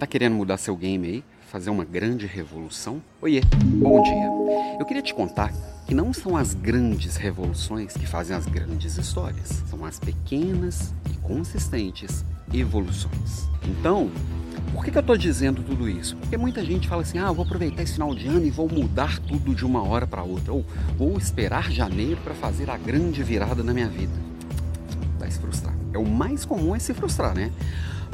Tá querendo mudar seu game aí? Fazer uma grande revolução? Oiê, bom dia. Eu queria te contar que não são as grandes revoluções que fazem as grandes histórias, são as pequenas e consistentes evoluções. Então, por que, que eu estou dizendo tudo isso? Porque muita gente fala assim: ah, vou aproveitar esse final de ano e vou mudar tudo de uma hora para outra, ou vou esperar janeiro para fazer a grande virada na minha vida. Vai se frustrar. É o mais comum é se frustrar, né?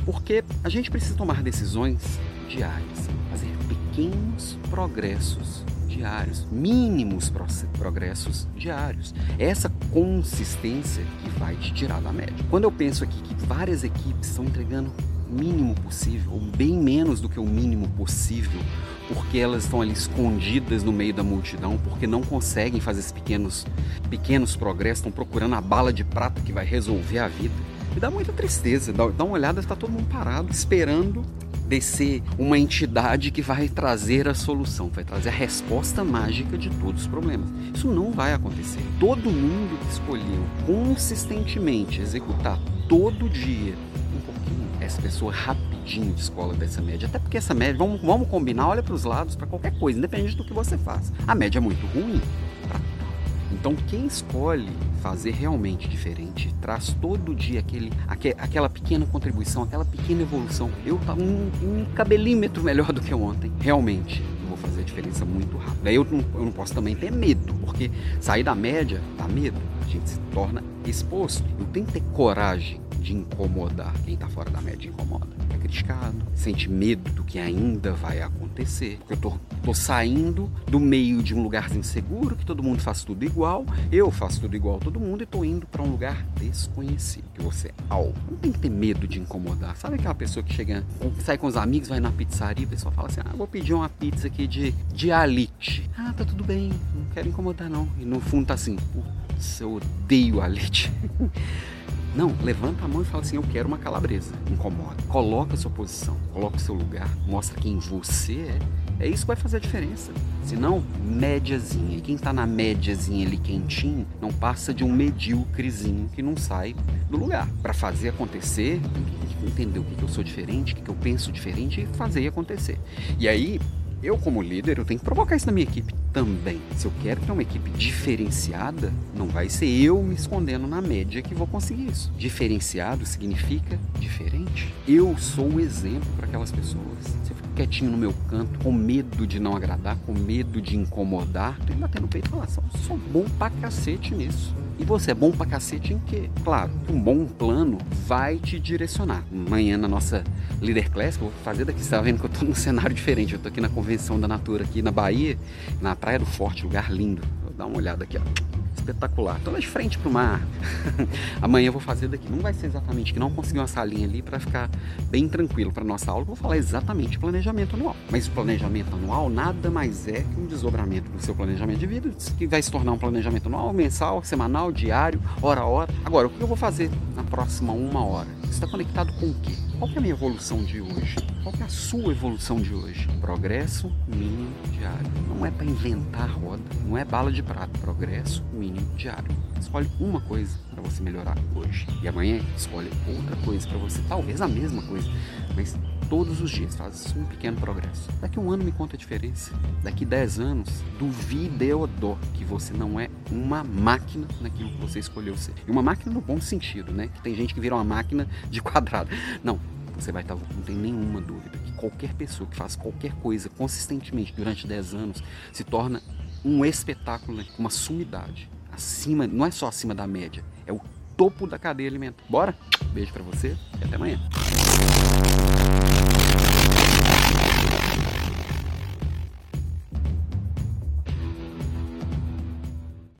Porque a gente precisa tomar decisões diárias, fazer pequenos progressos diários, mínimos progressos diários. Essa consistência que vai te tirar da média. Quando eu penso aqui que várias equipes estão entregando o mínimo possível, ou bem menos do que o mínimo possível, porque elas estão ali escondidas no meio da multidão, porque não conseguem fazer esses pequenos, pequenos progressos, estão procurando a bala de prata que vai resolver a vida. Me dá muita tristeza, dá, dá uma olhada, está todo mundo parado, esperando descer uma entidade que vai trazer a solução, vai trazer a resposta mágica de todos os problemas. Isso não vai acontecer. Todo mundo que escolheu consistentemente executar todo dia um pouquinho, essa pessoa rapidinho de escola dessa média. Até porque essa média, vamos, vamos combinar, olha para os lados, para qualquer coisa, independente do que você faça. A média é muito ruim então, quem escolhe fazer realmente diferente, traz todo dia aquele, aquela pequena contribuição, aquela pequena evolução. Eu tá um, um cabelímetro melhor do que ontem, realmente. Vou fazer a diferença muito rápido. Daí eu não, eu não posso também ter medo, porque sair da média dá medo. A gente se torna exposto. Eu tenho que ter coragem de incomodar. Quem está fora da média incomoda. Criticado, sente medo do que ainda vai acontecer. Porque eu tô, tô saindo do meio de um lugarzinho seguro, que todo mundo faz tudo igual, eu faço tudo igual a todo mundo e tô indo para um lugar desconhecido. Que você é algo. Não tem que ter medo de incomodar. Sabe aquela pessoa que chega, sai com os amigos, vai na pizzaria e a pessoa fala assim: ah, vou pedir uma pizza aqui de, de alite. Ah, tá tudo bem, não quero incomodar não. E no fundo tá assim, putz, eu odeio alite. Não, levanta a mão e fala assim: Eu quero uma calabresa. Incomoda. Coloca a sua posição, coloca o seu lugar, mostra quem você é. É isso que vai fazer a diferença. Se não, médiazinha. E quem está na médiazinha ali quentinho, não passa de um medíocrezinho que não sai do lugar. Para fazer acontecer, entender o que, que eu sou diferente, o que, que eu penso diferente e fazer acontecer. E aí, eu como líder, eu tenho que provocar isso na minha equipe também. Se eu quero ter uma equipe diferenciada, não vai ser eu me escondendo na média que vou conseguir isso. Diferenciado significa diferente. Eu sou o exemplo para aquelas pessoas. Se eu fico quietinho no meu canto, com medo de não agradar, com medo de incomodar, tem que bater no peito e falar, sou bom pra cacete nisso. E você é bom pra cacete em quê? Claro, um bom plano vai te direcionar. Amanhã na nossa Leader Class, que eu vou fazer daqui, você tá vendo que eu tô num cenário diferente. Eu tô aqui na Convenção da Natura, aqui na Bahia, na Praia do Forte, lugar lindo. Vou dar uma olhada aqui, ó espetacular. De frente pro mar. Amanhã eu vou fazer daqui. Não vai ser exatamente que não consegui uma salinha ali para ficar bem tranquilo para nossa aula. vou falar exatamente planejamento anual. Mas o planejamento anual nada mais é que um desdobramento do seu planejamento de vida, que vai se tornar um planejamento anual, mensal, semanal, diário, hora a hora. Agora, o que eu vou fazer na próxima uma hora? Está conectado com o quê? Qual é a minha evolução de hoje? Qual é a sua evolução de hoje? Progresso mínimo diário. Não é para inventar roda, não é bala de prata. Progresso mínimo diário. Escolhe uma coisa para você melhorar hoje. E amanhã escolhe outra coisa para você, talvez a mesma coisa, mas todos os dias faz um pequeno progresso. Daqui um ano me conta a diferença. Daqui dez anos, duvide ou dó que você não é uma máquina naquilo que você escolheu ser. E uma máquina no bom sentido, né? Que tem gente que vira uma máquina de quadrado. Não, você vai estar, não tem nenhuma dúvida que qualquer pessoa que faz qualquer coisa consistentemente durante 10 anos se torna um espetáculo, né? uma sumidade. Acima, não é só acima da média, é o topo da cadeia alimentar. Bora? Beijo para você e até amanhã.